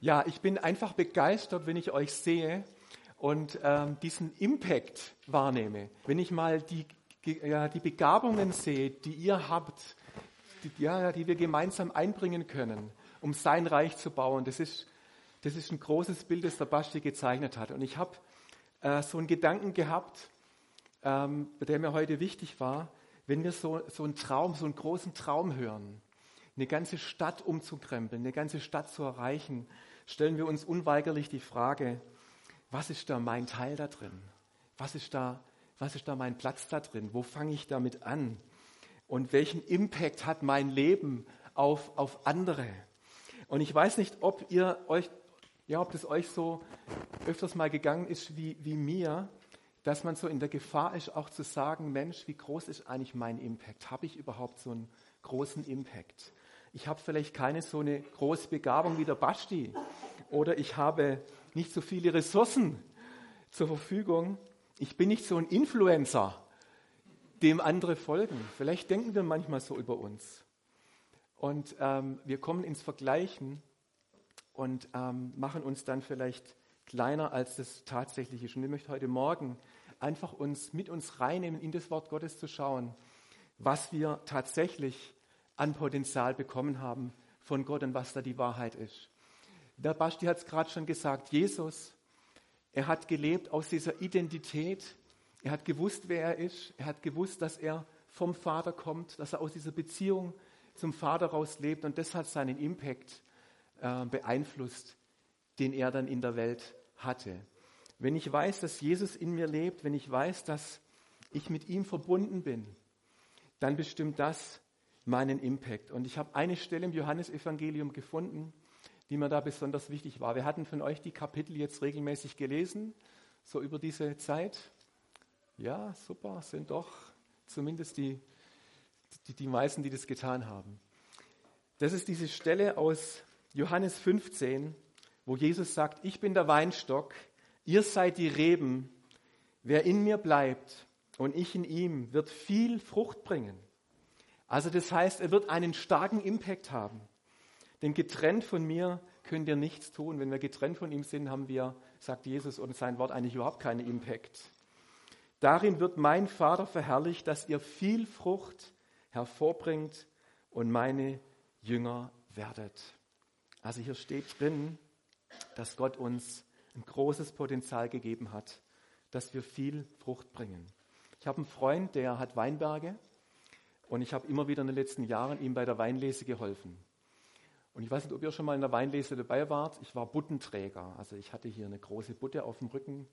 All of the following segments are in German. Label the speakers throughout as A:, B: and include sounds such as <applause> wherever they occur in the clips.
A: Ja, ich bin einfach begeistert, wenn ich euch sehe und ähm, diesen Impact wahrnehme. Wenn ich mal die, ja, die Begabungen sehe, die ihr habt, die, ja, die wir gemeinsam einbringen können, um sein Reich zu bauen, das ist, das ist ein großes Bild, das der Basti gezeichnet hat. Und ich habe äh, so einen Gedanken gehabt, ähm, der mir heute wichtig war, wenn wir so, so einen Traum, so einen großen Traum hören, eine ganze Stadt umzukrempeln, eine ganze Stadt zu erreichen, stellen wir uns unweigerlich die Frage, was ist da mein Teil da drin? Was ist da, was ist da mein Platz da drin? Wo fange ich damit an? Und welchen Impact hat mein Leben auf, auf andere? Und ich weiß nicht, ob ihr euch, ja, ob das euch so öfters mal gegangen ist wie, wie mir, dass man so in der Gefahr ist, auch zu sagen, Mensch, wie groß ist eigentlich mein Impact? Habe ich überhaupt so einen großen Impact? Ich habe vielleicht keine so eine große Begabung wie der Basti oder ich habe nicht so viele Ressourcen zur Verfügung. Ich bin nicht so ein Influencer, dem andere folgen. Vielleicht denken wir manchmal so über uns. Und ähm, wir kommen ins Vergleichen und ähm, machen uns dann vielleicht kleiner, als das tatsächlich ist. Und ich möchte heute Morgen einfach uns mit uns reinnehmen, in das Wort Gottes zu schauen, was wir tatsächlich an Potenzial bekommen haben von Gott und was da die Wahrheit ist. Der Basti hat es gerade schon gesagt, Jesus, er hat gelebt aus dieser Identität, er hat gewusst, wer er ist, er hat gewusst, dass er vom Vater kommt, dass er aus dieser Beziehung zum Vater raus lebt und das hat seinen Impact äh, beeinflusst, den er dann in der Welt hatte. Wenn ich weiß, dass Jesus in mir lebt, wenn ich weiß, dass ich mit ihm verbunden bin, dann bestimmt das, meinen Impact. Und ich habe eine Stelle im Johannesevangelium gefunden, die mir da besonders wichtig war. Wir hatten von euch die Kapitel jetzt regelmäßig gelesen, so über diese Zeit. Ja, super, sind doch zumindest die, die, die meisten, die das getan haben. Das ist diese Stelle aus Johannes 15, wo Jesus sagt, ich bin der Weinstock, ihr seid die Reben, wer in mir bleibt und ich in ihm, wird viel Frucht bringen. Also das heißt, er wird einen starken Impact haben. Denn getrennt von mir könnt ihr nichts tun. Wenn wir getrennt von ihm sind, haben wir, sagt Jesus und sein Wort, eigentlich überhaupt keinen Impact. Darin wird mein Vater verherrlicht, dass ihr viel Frucht hervorbringt und meine Jünger werdet. Also hier steht drin, dass Gott uns ein großes Potenzial gegeben hat, dass wir viel Frucht bringen. Ich habe einen Freund, der hat Weinberge und ich habe immer wieder in den letzten Jahren ihm bei der Weinlese geholfen. Und ich weiß nicht, ob ihr schon mal in der Weinlese dabei wart. Ich war Buttenträger. Also ich hatte hier eine große Butte auf dem Rücken.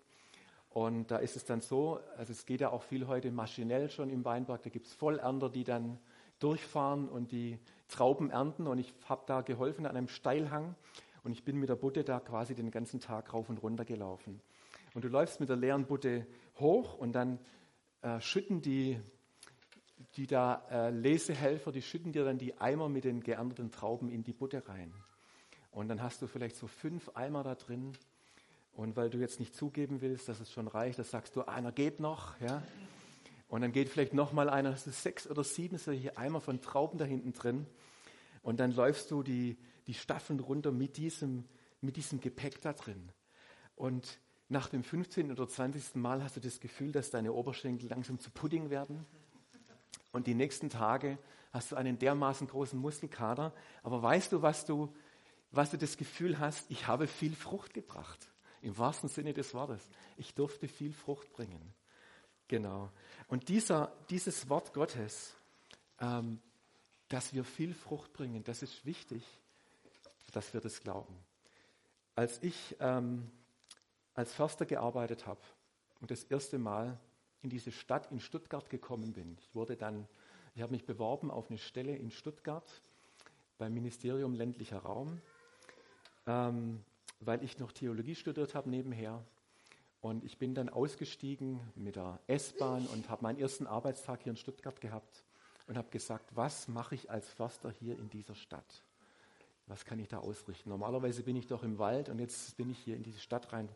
A: Und da ist es dann so, also es geht ja auch viel heute maschinell schon im Weinberg. Da gibt es Vollernter, die dann durchfahren und die Trauben ernten. Und ich habe da geholfen an einem Steilhang. Und ich bin mit der Butte da quasi den ganzen Tag rauf und runter gelaufen. Und du läufst mit der leeren Butte hoch und dann äh, schütten die die da äh, Lesehelfer, die schütten dir dann die Eimer mit den geernteten Trauben in die Butte rein. Und dann hast du vielleicht so fünf Eimer da drin. Und weil du jetzt nicht zugeben willst, dass es schon reicht, das sagst du, einer geht noch. Ja? Und dann geht vielleicht noch mal einer, hast du sechs oder sieben solche Eimer von Trauben da hinten drin. Und dann läufst du die, die Staffeln runter mit diesem, mit diesem Gepäck da drin. Und nach dem 15. oder 20. Mal hast du das Gefühl, dass deine Oberschenkel langsam zu Pudding werden. Und die nächsten Tage hast du einen dermaßen großen Muskelkater. Aber weißt du, was du, was du das Gefühl hast? Ich habe viel Frucht gebracht. Im wahrsten Sinne des Wortes. Ich durfte viel Frucht bringen. Genau. Und dieser, dieses Wort Gottes, ähm, dass wir viel Frucht bringen, das ist wichtig, dass wir das glauben. Als ich ähm, als Förster gearbeitet habe und das erste Mal in diese Stadt in Stuttgart gekommen bin. Ich wurde dann, ich habe mich beworben auf eine Stelle in Stuttgart beim Ministerium ländlicher Raum, ähm, weil ich noch Theologie studiert habe nebenher. Und ich bin dann ausgestiegen mit der S-Bahn und habe meinen ersten Arbeitstag hier in Stuttgart gehabt und habe gesagt, was mache ich als Förster hier in dieser Stadt? Was kann ich da ausrichten? Normalerweise bin ich doch im Wald und jetzt bin ich hier in diese Stadt rein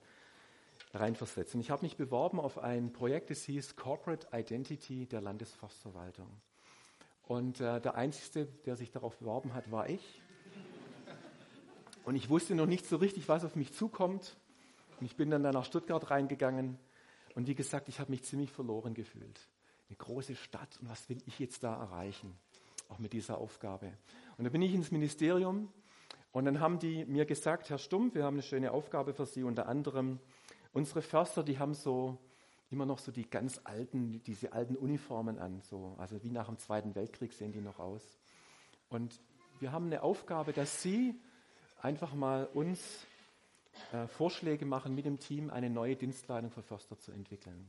A: reinversetzen. Ich habe mich beworben auf ein Projekt, das hieß Corporate Identity der Landesforstverwaltung. Und äh, der Einzige, der sich darauf beworben hat, war ich. Und ich wusste noch nicht so richtig, was auf mich zukommt. Und ich bin dann nach Stuttgart reingegangen. Und wie gesagt, ich habe mich ziemlich verloren gefühlt. Eine große Stadt und was will ich jetzt da erreichen? Auch mit dieser Aufgabe. Und da bin ich ins Ministerium und dann haben die mir gesagt, Herr Stumpf, wir haben eine schöne Aufgabe für Sie, unter anderem unsere Förster, die haben so immer noch so die ganz alten, diese alten Uniformen an, so, also wie nach dem Zweiten Weltkrieg sehen die noch aus. Und wir haben eine Aufgabe, dass Sie einfach mal uns äh, Vorschläge machen, mit dem Team eine neue Dienstleitung für Förster zu entwickeln.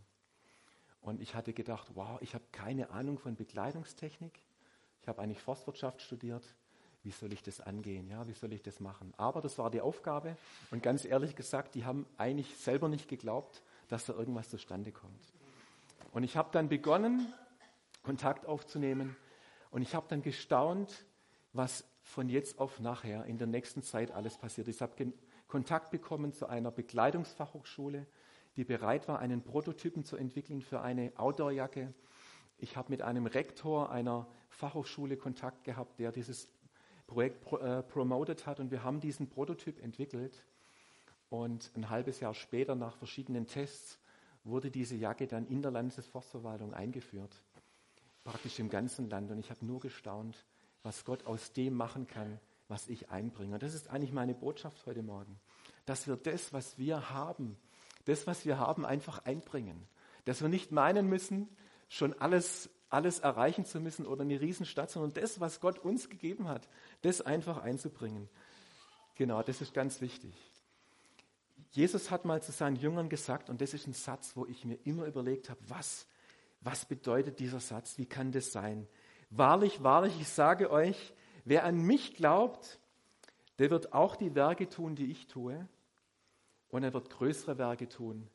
A: Und ich hatte gedacht, wow, ich habe keine Ahnung von Bekleidungstechnik. Ich habe eigentlich Forstwirtschaft studiert. Wie soll ich das angehen? Ja, wie soll ich das machen? Aber das war die Aufgabe. Und ganz ehrlich gesagt, die haben eigentlich selber nicht geglaubt, dass da irgendwas zustande kommt. Und ich habe dann begonnen, Kontakt aufzunehmen. Und ich habe dann gestaunt, was von jetzt auf nachher in der nächsten Zeit alles passiert. Ich habe Kontakt bekommen zu einer Bekleidungsfachhochschule, die bereit war, einen Prototypen zu entwickeln für eine Outdoorjacke. Ich habe mit einem Rektor einer Fachhochschule Kontakt gehabt, der dieses Projekt pro, äh, promotet hat und wir haben diesen Prototyp entwickelt. Und ein halbes Jahr später, nach verschiedenen Tests, wurde diese Jacke dann in der Landesforstverwaltung eingeführt. Praktisch im ganzen Land. Und ich habe nur gestaunt, was Gott aus dem machen kann, was ich einbringe. Und das ist eigentlich meine Botschaft heute Morgen. Dass wir das, was wir haben, das, was wir haben, einfach einbringen. Dass wir nicht meinen müssen, schon alles, alles erreichen zu müssen oder eine Riesenstadt, sondern das, was Gott uns gegeben hat, das einfach einzubringen. Genau, das ist ganz wichtig. Jesus hat mal zu seinen Jüngern gesagt, und das ist ein Satz, wo ich mir immer überlegt habe, was, was bedeutet dieser Satz? Wie kann das sein? Wahrlich, wahrlich, ich sage euch, wer an mich glaubt, der wird auch die Werke tun, die ich tue, und er wird größere Werke tun,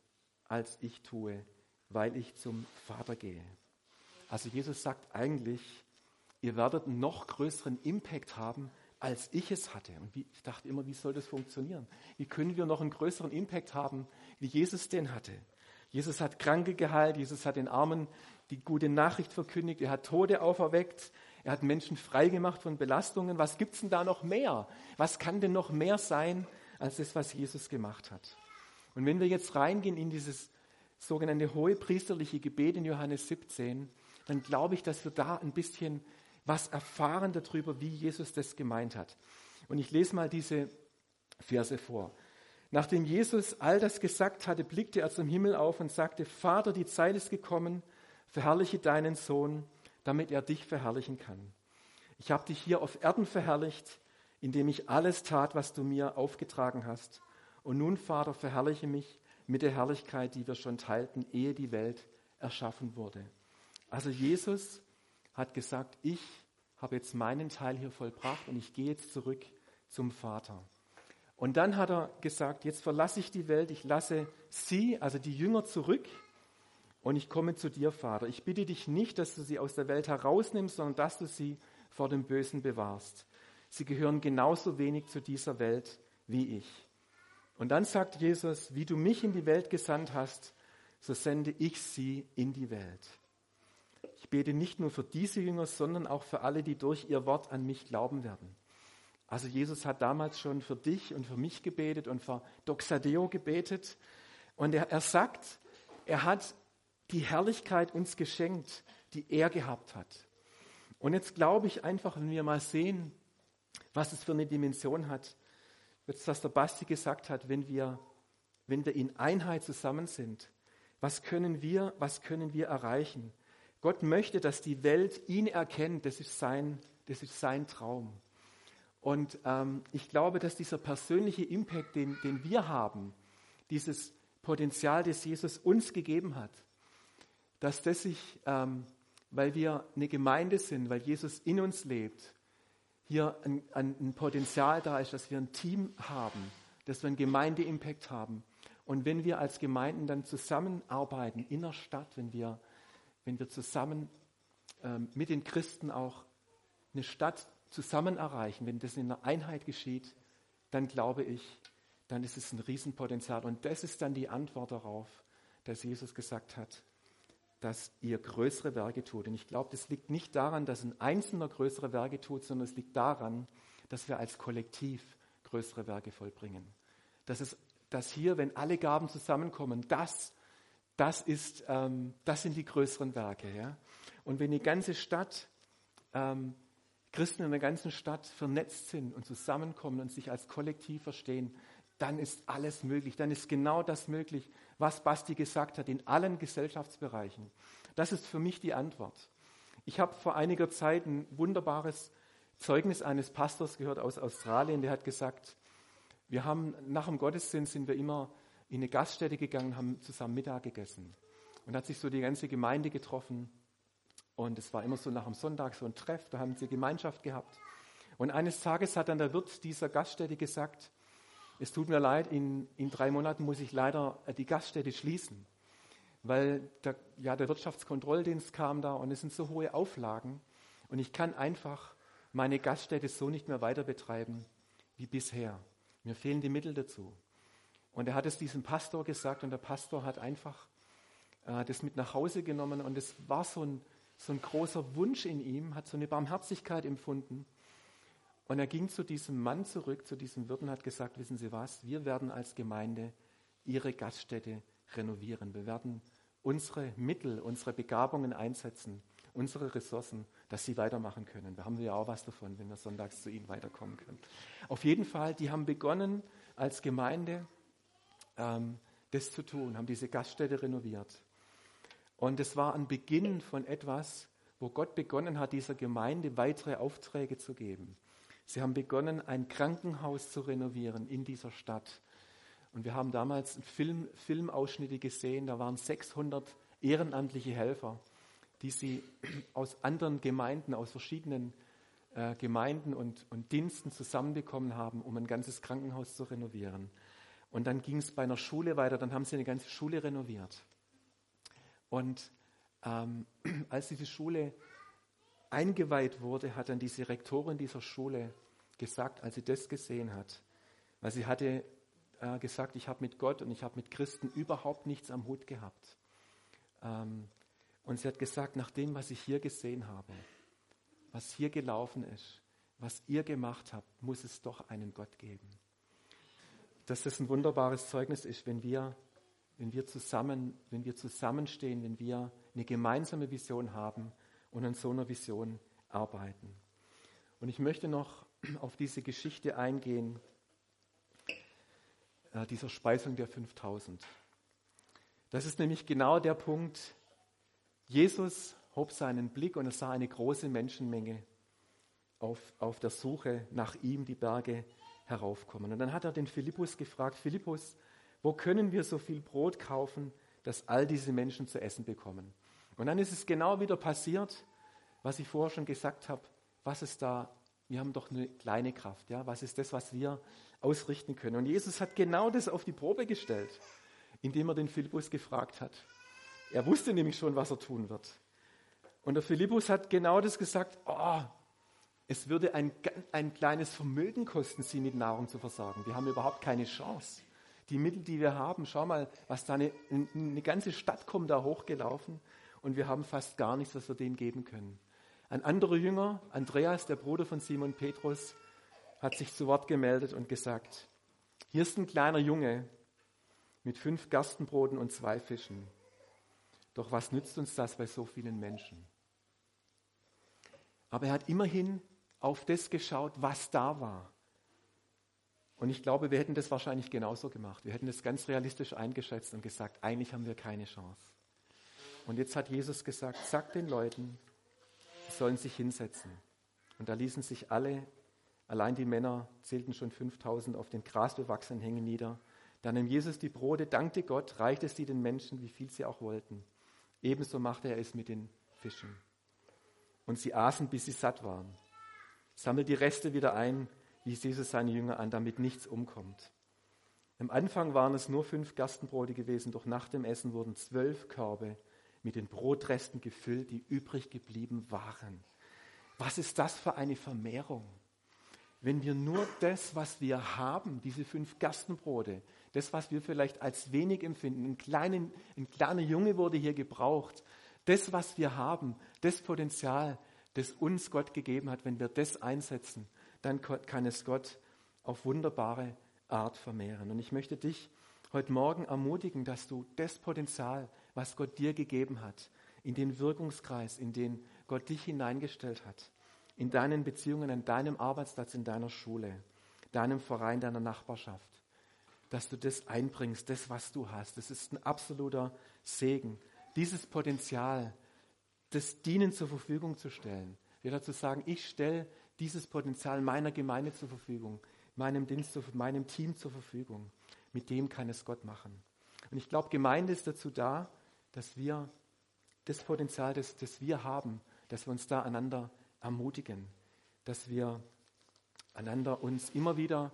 A: als ich tue, weil ich zum Vater gehe. Also Jesus sagt eigentlich, ihr werdet einen noch größeren Impact haben, als ich es hatte. Und wie, ich dachte immer, wie soll das funktionieren? Wie können wir noch einen größeren Impact haben, wie Jesus den hatte? Jesus hat Kranke geheilt, Jesus hat den Armen die gute Nachricht verkündigt, er hat Tode auferweckt, er hat Menschen freigemacht von Belastungen. Was gibt es denn da noch mehr? Was kann denn noch mehr sein als das, was Jesus gemacht hat? Und wenn wir jetzt reingehen in dieses sogenannte hohepriesterliche Gebet in Johannes 17, dann glaube ich, dass wir da ein bisschen was erfahren darüber, wie Jesus das gemeint hat. Und ich lese mal diese Verse vor. Nachdem Jesus all das gesagt hatte, blickte er zum Himmel auf und sagte, Vater, die Zeit ist gekommen, verherrliche deinen Sohn, damit er dich verherrlichen kann. Ich habe dich hier auf Erden verherrlicht, indem ich alles tat, was du mir aufgetragen hast. Und nun, Vater, verherrliche mich mit der Herrlichkeit, die wir schon teilten, ehe die Welt erschaffen wurde. Also Jesus hat gesagt, ich habe jetzt meinen Teil hier vollbracht und ich gehe jetzt zurück zum Vater. Und dann hat er gesagt, jetzt verlasse ich die Welt, ich lasse sie, also die Jünger, zurück und ich komme zu dir, Vater. Ich bitte dich nicht, dass du sie aus der Welt herausnimmst, sondern dass du sie vor dem Bösen bewahrst. Sie gehören genauso wenig zu dieser Welt wie ich. Und dann sagt Jesus, wie du mich in die Welt gesandt hast, so sende ich sie in die Welt. Ich bete nicht nur für diese Jünger, sondern auch für alle, die durch ihr Wort an mich glauben werden. Also Jesus hat damals schon für dich und für mich gebetet und für Doxadeo gebetet. Und er, er sagt, er hat die Herrlichkeit uns geschenkt, die er gehabt hat. Und jetzt glaube ich einfach, wenn wir mal sehen, was es für eine Dimension hat, jetzt was der Basti gesagt hat, wenn wir, wenn wir in Einheit zusammen sind, was können wir, was können wir erreichen? Gott möchte, dass die Welt ihn erkennt. Das ist sein, das ist sein Traum. Und ähm, ich glaube, dass dieser persönliche Impact, den, den wir haben, dieses Potenzial, das Jesus uns gegeben hat, dass das sich, ähm, weil wir eine Gemeinde sind, weil Jesus in uns lebt, hier ein, ein, Potenzial da ist, dass wir ein Team haben, dass wir einen Gemeinde-Impact haben. Und wenn wir als Gemeinden dann zusammenarbeiten in der Stadt, wenn wir, wenn wir zusammen ähm, mit den Christen auch eine Stadt zusammen erreichen, wenn das in einer Einheit geschieht, dann glaube ich, dann ist es ein Riesenpotenzial. Und das ist dann die Antwort darauf, dass Jesus gesagt hat, dass ihr größere Werke tut. Und ich glaube, das liegt nicht daran, dass ein Einzelner größere Werke tut, sondern es liegt daran, dass wir als Kollektiv größere Werke vollbringen. Das ist, dass hier, wenn alle Gaben zusammenkommen, das, das ist, ähm, das sind die größeren Werke. Ja? Und wenn die ganze Stadt, ähm, Christen in der ganzen Stadt vernetzt sind und zusammenkommen und sich als Kollektiv verstehen, dann ist alles möglich. Dann ist genau das möglich, was Basti gesagt hat, in allen Gesellschaftsbereichen. Das ist für mich die Antwort. Ich habe vor einiger Zeit ein wunderbares Zeugnis eines Pastors gehört aus Australien, der hat gesagt, wir haben nach dem Gottesdienst sind wir immer in eine Gaststätte gegangen, haben zusammen Mittag gegessen. Und hat sich so die ganze Gemeinde getroffen. Und es war immer so nach dem Sonntag so ein Treff, da haben sie Gemeinschaft gehabt. Und eines Tages hat dann der Wirt dieser Gaststätte gesagt, es tut mir leid, in, in drei Monaten muss ich leider äh, die Gaststätte schließen, weil der, ja, der Wirtschaftskontrolldienst kam da und es sind so hohe Auflagen und ich kann einfach meine Gaststätte so nicht mehr weiter betreiben wie bisher. Mir fehlen die Mittel dazu. Und er hat es diesem Pastor gesagt und der Pastor hat einfach äh, das mit nach Hause genommen und es war so ein, so ein großer Wunsch in ihm, hat so eine Barmherzigkeit empfunden. Und er ging zu diesem Mann zurück, zu diesem Wirt und hat gesagt, wissen Sie was, wir werden als Gemeinde Ihre Gaststätte renovieren. Wir werden unsere Mittel, unsere Begabungen einsetzen, unsere Ressourcen, dass sie weitermachen können. Da haben wir ja auch was davon, wenn wir sonntags zu ihnen weiterkommen können. Auf jeden Fall, die haben begonnen als Gemeinde ähm, das zu tun, haben diese Gaststätte renoviert. Und es war ein Beginn von etwas, wo Gott begonnen hat, dieser Gemeinde weitere Aufträge zu geben. Sie haben begonnen, ein Krankenhaus zu renovieren in dieser Stadt. Und wir haben damals Film, Filmausschnitte gesehen, da waren 600 ehrenamtliche Helfer, die sie <clears throat> aus anderen Gemeinden, aus verschiedenen äh, Gemeinden und, und Diensten zusammenbekommen haben, um ein ganzes Krankenhaus zu renovieren. Und dann ging es bei einer Schule weiter, dann haben sie eine ganze Schule renoviert. Und ähm, <clears throat> als diese Schule eingeweiht wurde, hat dann diese Rektorin dieser Schule gesagt, als sie das gesehen hat, weil sie hatte äh, gesagt, ich habe mit Gott und ich habe mit Christen überhaupt nichts am Hut gehabt. Ähm, und sie hat gesagt, nach dem, was ich hier gesehen habe, was hier gelaufen ist, was ihr gemacht habt, muss es doch einen Gott geben. Dass das ein wunderbares Zeugnis ist, wenn wir, wenn wir zusammen, wenn wir zusammenstehen, wenn wir eine gemeinsame Vision haben und an so einer Vision arbeiten. Und ich möchte noch <clears throat> auf diese Geschichte eingehen, äh, dieser Speisung der 5000. Das ist nämlich genau der Punkt. Jesus hob seinen Blick und er sah eine große Menschenmenge auf, auf der Suche nach ihm die Berge heraufkommen. Und dann hat er den Philippus gefragt, Philippus, wo können wir so viel Brot kaufen, dass all diese Menschen zu essen bekommen? Und dann ist es genau wieder passiert, was ich vorher schon gesagt habe, was es da, wir haben doch eine kleine Kraft, ja, was ist das, was wir ausrichten können? Und Jesus hat genau das auf die Probe gestellt, indem er den Philippus gefragt hat. Er wusste nämlich schon, was er tun wird. Und der Philippus hat genau das gesagt, oh, es würde ein, ein kleines Vermögen kosten, sie mit Nahrung zu versorgen. Wir haben überhaupt keine Chance. Die Mittel, die wir haben, schau mal, was da eine, eine ganze Stadt kommt da hochgelaufen und wir haben fast gar nichts, was wir denen geben können. Ein anderer Jünger, Andreas, der Bruder von Simon Petrus, hat sich zu Wort gemeldet und gesagt, hier ist ein kleiner Junge mit fünf Gerstenbroten und zwei Fischen. Doch was nützt uns das bei so vielen Menschen? Aber er hat immerhin auf das geschaut, was da war. Und ich glaube, wir hätten das wahrscheinlich genauso gemacht. Wir hätten das ganz realistisch eingeschätzt und gesagt, eigentlich haben wir keine Chance. Und jetzt hat Jesus gesagt, sag den Leuten, sie sollen sich hinsetzen. Und da ließen sich alle, allein die Männer zählten schon 5000 auf den grasbewachsenen Hängen nieder. Dann nahm Jesus die Brote, dankte Gott, reichte sie den Menschen, wie viel sie auch wollten. Ebenso machte er es mit den Fischen. Und sie aßen, bis sie satt waren sammelt die Reste wieder ein, wies Jesus seine Jünger an, damit nichts umkommt. Am Anfang waren es nur fünf Gerstenbrote gewesen, doch nach dem Essen wurden zwölf Körbe mit den Brotresten gefüllt, die übrig geblieben waren. Was ist das für eine Vermehrung? Wenn wir nur das, was wir haben, diese fünf Gerstenbrote, das, was wir vielleicht als wenig empfinden, ein, kleinen, ein kleiner Junge wurde hier gebraucht, das, was wir haben, das Potenzial, das uns Gott gegeben hat, wenn wir das einsetzen, dann kann es Gott auf wunderbare Art vermehren. Und ich möchte dich heute Morgen ermutigen, dass du das Potenzial, was Gott dir gegeben hat, in den Wirkungskreis, in den Gott dich hineingestellt hat, in deinen Beziehungen, an deinem Arbeitsplatz, in deiner Schule, deinem Verein, deiner Nachbarschaft, dass du das einbringst, das, was du hast. Das ist ein absoluter Segen. Dieses Potenzial, das Dienen zur Verfügung zu stellen. Wieder zu sagen, ich stelle dieses Potenzial meiner Gemeinde zur Verfügung, meinem Dienst, meinem Team zur Verfügung. Mit dem kann es Gott machen. Und ich glaube, Gemeinde ist dazu da, dass wir das Potenzial, das, das wir haben, dass wir uns da einander ermutigen, dass wir einander uns immer wieder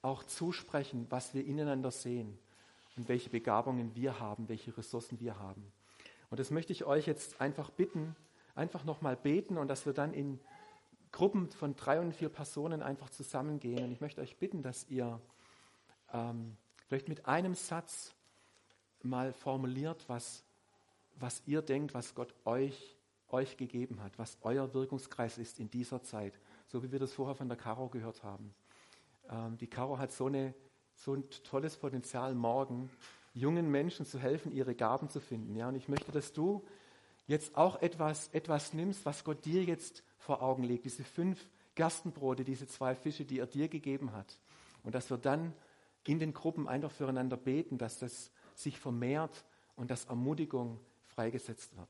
A: auch zusprechen, was wir ineinander sehen und welche Begabungen wir haben, welche Ressourcen wir haben. Und das möchte ich euch jetzt einfach bitten, einfach nochmal beten und dass wir dann in Gruppen von drei und vier Personen einfach zusammengehen. Und ich möchte euch bitten, dass ihr ähm, vielleicht mit einem Satz mal formuliert, was, was ihr denkt, was Gott euch, euch gegeben hat, was euer Wirkungskreis ist in dieser Zeit, so wie wir das vorher von der Caro gehört haben. Ähm, die Caro hat so, eine, so ein tolles Potenzial, morgen jungen Menschen zu helfen, ihre Gaben zu finden. Ja, und ich möchte, dass du jetzt auch etwas, etwas nimmst, was Gott dir jetzt vor Augen legt, diese fünf Gerstenbrote, diese zwei Fische, die er dir gegeben hat. Und dass wir dann in den Gruppen einfach füreinander beten, dass das sich vermehrt und dass Ermutigung freigesetzt wird.